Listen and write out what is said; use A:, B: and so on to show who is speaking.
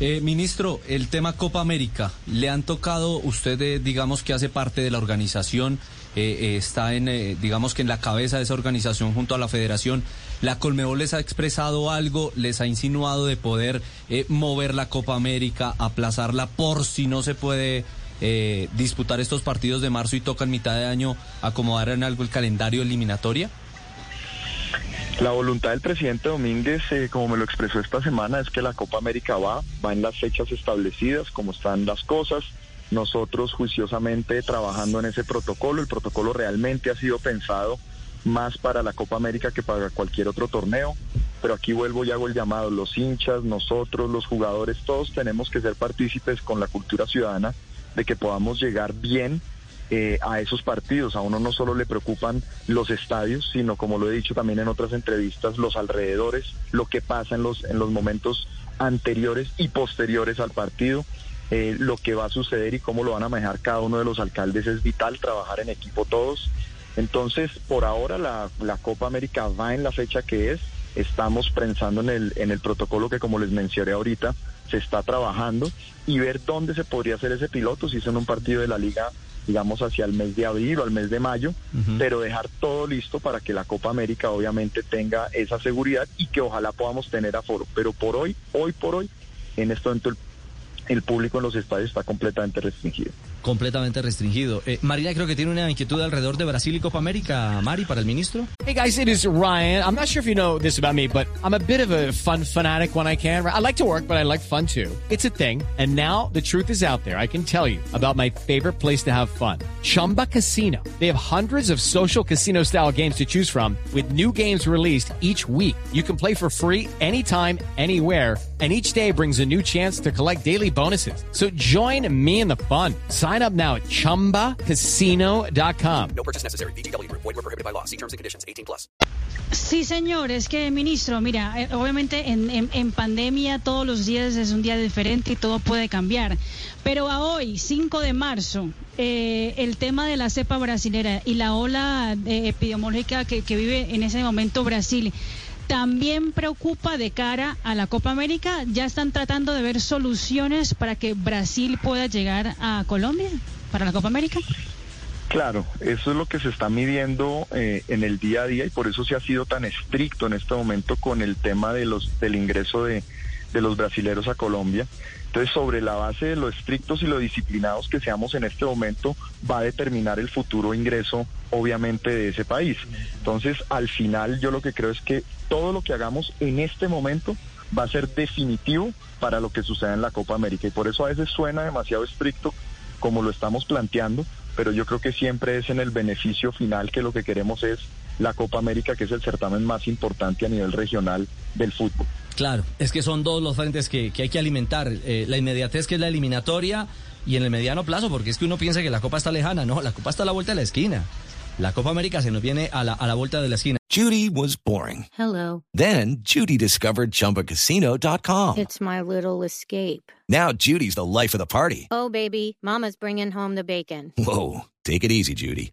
A: Eh, ministro, el tema Copa América, ¿le han tocado, usted eh, digamos que hace parte de la organización, eh, eh, está en, eh, digamos que en la cabeza de esa organización junto a la federación, ¿la Colmebol les ha expresado algo, les ha insinuado de poder mover la Copa América, aplazarla por si no se puede disputar estos partidos de marzo y toca en mitad de año acomodar en algo el calendario eliminatoria?
B: La voluntad del presidente Domínguez, eh, como me lo expresó esta semana, es que la Copa América va, va en las fechas establecidas, como están las cosas. Nosotros juiciosamente trabajando en ese protocolo, el protocolo realmente ha sido pensado más para la Copa América que para cualquier otro torneo. Pero aquí vuelvo y hago el llamado, los hinchas, nosotros, los jugadores, todos tenemos que ser partícipes con la cultura ciudadana de que podamos llegar bien eh, a esos partidos. A uno no solo le preocupan los estadios, sino como lo he dicho también en otras entrevistas, los alrededores, lo que pasa en los, en los momentos anteriores y posteriores al partido. Eh, lo que va a suceder y cómo lo van a manejar cada uno de los alcaldes es vital, trabajar en equipo todos. Entonces, por ahora la, la Copa América va en la fecha que es, estamos pensando en el, en el protocolo que como les mencioné ahorita, se está trabajando y ver dónde se podría hacer ese piloto, si es en un partido de la liga digamos hacia el mes de abril o al mes de mayo, pero dejar todo listo para que la Copa América obviamente tenga esa seguridad y que ojalá podamos tener aforo. Pero por hoy, hoy por hoy, en este momento el, el público en los estadios está completamente restringido.
A: Completamente restringido. Eh, Marina creo que tiene una inquietud alrededor de Brasil y Copa América, Mari, para el ministro.
C: Hey guys, it is Ryan. I'm not sure if you know this about me, but I'm a bit of a fun fanatic when I can. I like to work, but I like fun too. It's a thing. And now the truth is out there. I can tell you about my favorite place to have fun. Chumba Casino. They have hundreds of social casino style games to choose from with new games released each week. You can play for free anytime, anywhere. And each day brings a new chance to collect daily bonuses. So join me in the fun. Sign up now at chumbacasino.com.
D: No purchase necessary. VGW Group. Void were prohibited by law. See terms and conditions. 18 plus.
E: Sí, señor, es que, ministro, mira, eh, obviamente en, en- en pandemia todos los días es un día diferente y todo puede cambiar. Pero a hoy, 5 de marzo, eh, el tema de la cepa brasilera y la ola eh, epidemiológica que, que vive en ese momento Brasil, también preocupa de cara a la Copa América. ¿Ya están tratando de ver soluciones para que Brasil pueda llegar a Colombia para la Copa América?
B: Claro, eso es lo que se está midiendo eh, en el día a día y por eso se ha sido tan estricto en este momento con el tema de los del ingreso de, de los brasileros a Colombia. Entonces, sobre la base de lo estrictos y lo disciplinados que seamos en este momento, va a determinar el futuro ingreso, obviamente, de ese país. Entonces, al final, yo lo que creo es que todo lo que hagamos en este momento va a ser definitivo para lo que suceda en la Copa América. Y por eso a veces suena demasiado estricto como lo estamos planteando, pero yo creo que siempre es en el beneficio final que lo que queremos es la Copa América, que es el certamen más importante a nivel regional del fútbol.
A: Claro, es que son dos los frentes que, que hay que alimentar. Eh, la inmediatez que es la eliminatoria y en el mediano plazo, porque es que uno piensa que la Copa está lejana. No, la Copa está a la vuelta de la esquina. La Copa América se nos viene a la, a la vuelta de la esquina.
F: Judy was boring.
G: Hello.
F: Then Judy discovered ChumbaCasino.com.
G: It's my little escape.
F: Now Judy's the life of the party.
G: Oh, baby, Mama's bringing home the bacon.
F: Whoa, take it easy, Judy.